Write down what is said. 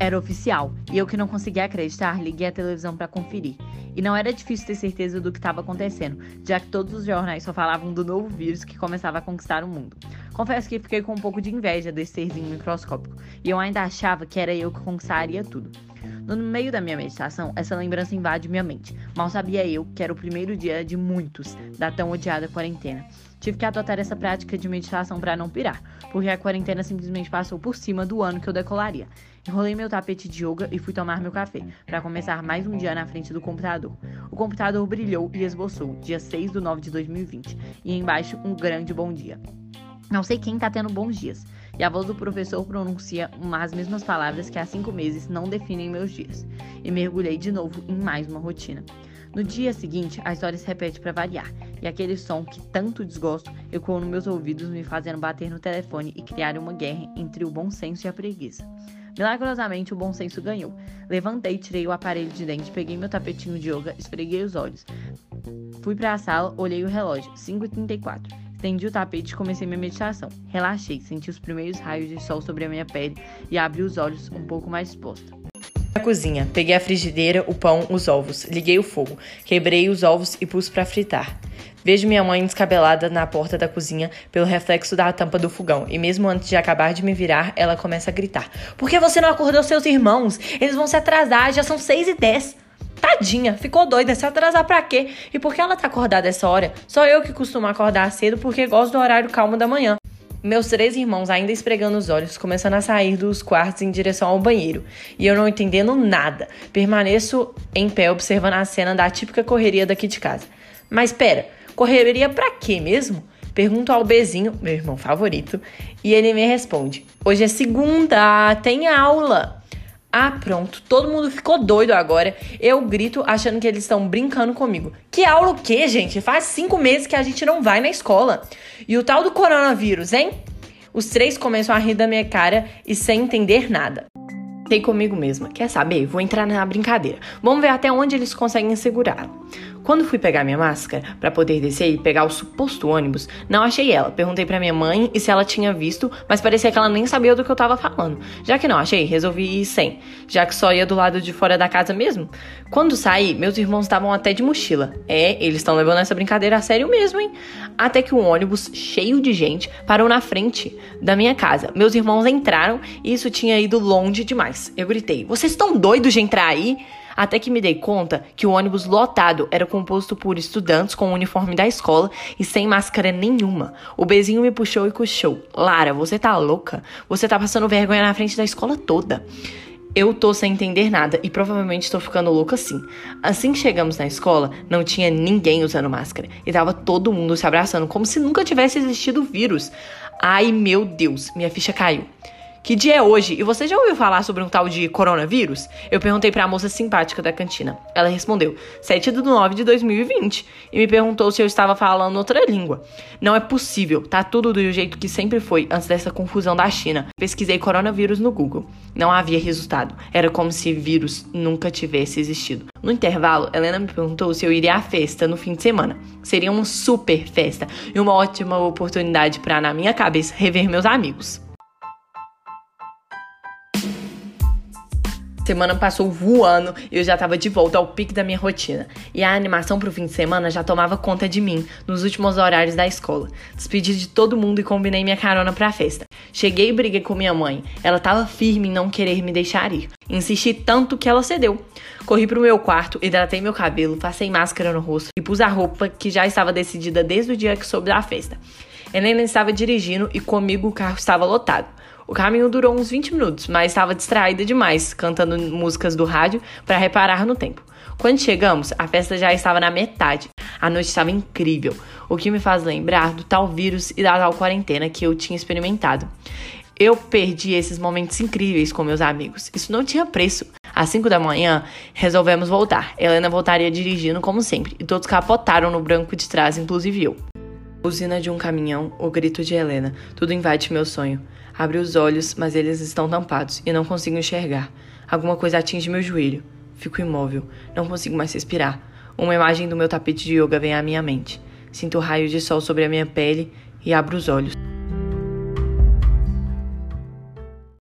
Era oficial, e eu que não conseguia acreditar, liguei a televisão para conferir. E não era difícil ter certeza do que estava acontecendo, já que todos os jornais só falavam do novo vírus que começava a conquistar o mundo. Confesso que fiquei com um pouco de inveja desse serzinho microscópico, e eu ainda achava que era eu que conquistaria tudo. No meio da minha meditação, essa lembrança invade minha mente. Mal sabia eu que era o primeiro dia de muitos da tão odiada quarentena. Tive que adotar essa prática de meditação para não pirar, porque a quarentena simplesmente passou por cima do ano que eu decolaria. Enrolei meu tapete de yoga e fui tomar meu café, para começar mais um dia na frente do computador. O computador brilhou e esboçou, dia 6 de 9 de 2020, e embaixo um grande bom dia. Não sei quem tá tendo bons dias. E a voz do professor pronuncia as mesmas palavras que há cinco meses não definem meus dias. E mergulhei de novo em mais uma rotina. No dia seguinte, a história se repete para variar, e aquele som que tanto desgosto ecoou nos meus ouvidos, me fazendo bater no telefone e criar uma guerra entre o bom senso e a preguiça. Milagrosamente, o bom senso ganhou. Levantei, tirei o aparelho de dente, peguei meu tapetinho de yoga, esfreguei os olhos. Fui para a sala, olhei o relógio, 5h34. Estendi o tapete e comecei minha meditação. Relaxei, senti os primeiros raios de sol sobre a minha pele e abri os olhos um pouco mais disposta. Na cozinha, peguei a frigideira, o pão, os ovos, liguei o fogo, quebrei os ovos e pus para fritar. Vejo minha mãe descabelada na porta da cozinha pelo reflexo da tampa do fogão, e mesmo antes de acabar de me virar, ela começa a gritar: Por que você não acordou seus irmãos? Eles vão se atrasar, já são seis e dez. Tadinha, ficou doida, se atrasar pra quê? E por que ela tá acordada essa hora? Só eu que costumo acordar cedo porque gosto do horário calmo da manhã. Meus três irmãos, ainda esfregando os olhos, começando a sair dos quartos em direção ao banheiro. E eu não entendendo nada. Permaneço em pé observando a cena da típica correria daqui de casa. Mas pera, correria pra quê mesmo? Pergunto ao Bezinho, meu irmão favorito, e ele me responde: Hoje é segunda, tem aula. Ah, pronto, todo mundo ficou doido agora. Eu grito achando que eles estão brincando comigo. Que aula o quê, gente? Faz cinco meses que a gente não vai na escola. E o tal do coronavírus, hein? Os três começam a rir da minha cara e sem entender nada. Sei comigo mesma. Quer saber? Vou entrar na brincadeira. Vamos ver até onde eles conseguem segurá-la. Quando fui pegar minha máscara para poder descer e pegar o suposto ônibus, não achei ela. Perguntei para minha mãe e se ela tinha visto, mas parecia que ela nem sabia do que eu tava falando. Já que não achei, resolvi ir sem, já que só ia do lado de fora da casa mesmo. Quando saí, meus irmãos estavam até de mochila. É, eles estão levando essa brincadeira a sério mesmo, hein? Até que um ônibus cheio de gente parou na frente da minha casa. Meus irmãos entraram e isso tinha ido longe demais. Eu gritei: "Vocês estão doidos de entrar aí?" Até que me dei conta que o ônibus lotado era composto por estudantes com o uniforme da escola e sem máscara nenhuma. O bezinho me puxou e cochou. Lara, você tá louca? Você tá passando vergonha na frente da escola toda. Eu tô sem entender nada e provavelmente estou ficando louca sim. Assim que chegamos na escola, não tinha ninguém usando máscara e tava todo mundo se abraçando como se nunca tivesse existido o vírus. Ai meu Deus, minha ficha caiu. Que dia é hoje? E você já ouviu falar sobre um tal de coronavírus? Eu perguntei para a moça simpática da cantina. Ela respondeu: 7 de 9 de 2020. E me perguntou se eu estava falando outra língua. Não é possível, tá tudo do jeito que sempre foi antes dessa confusão da China. Pesquisei coronavírus no Google. Não havia resultado. Era como se vírus nunca tivesse existido. No intervalo, Helena me perguntou se eu iria à festa no fim de semana. Seria uma super festa e uma ótima oportunidade para, na minha cabeça, rever meus amigos. Semana passou voando e eu já tava de volta ao pique da minha rotina. E a animação pro fim de semana já tomava conta de mim nos últimos horários da escola. Despedi de todo mundo e combinei minha carona pra festa. Cheguei e briguei com minha mãe. Ela tava firme em não querer me deixar ir. Insisti tanto que ela cedeu. Corri pro meu quarto, hidratei meu cabelo, passei máscara no rosto e pus a roupa que já estava decidida desde o dia que soube da festa. Helena estava dirigindo e comigo o carro estava lotado. O caminho durou uns 20 minutos, mas estava distraída demais, cantando músicas do rádio para reparar no tempo. Quando chegamos, a festa já estava na metade. A noite estava incrível, o que me faz lembrar do tal vírus e da tal quarentena que eu tinha experimentado. Eu perdi esses momentos incríveis com meus amigos. Isso não tinha preço. Às 5 da manhã, resolvemos voltar. Helena voltaria dirigindo como sempre, e todos capotaram no branco de trás, inclusive eu. Usina de um caminhão, o grito de Helena, tudo invade meu sonho. Abro os olhos, mas eles estão tampados e não consigo enxergar. Alguma coisa atinge meu joelho. Fico imóvel, não consigo mais respirar. Uma imagem do meu tapete de yoga vem à minha mente. Sinto o raio de sol sobre a minha pele e abro os olhos.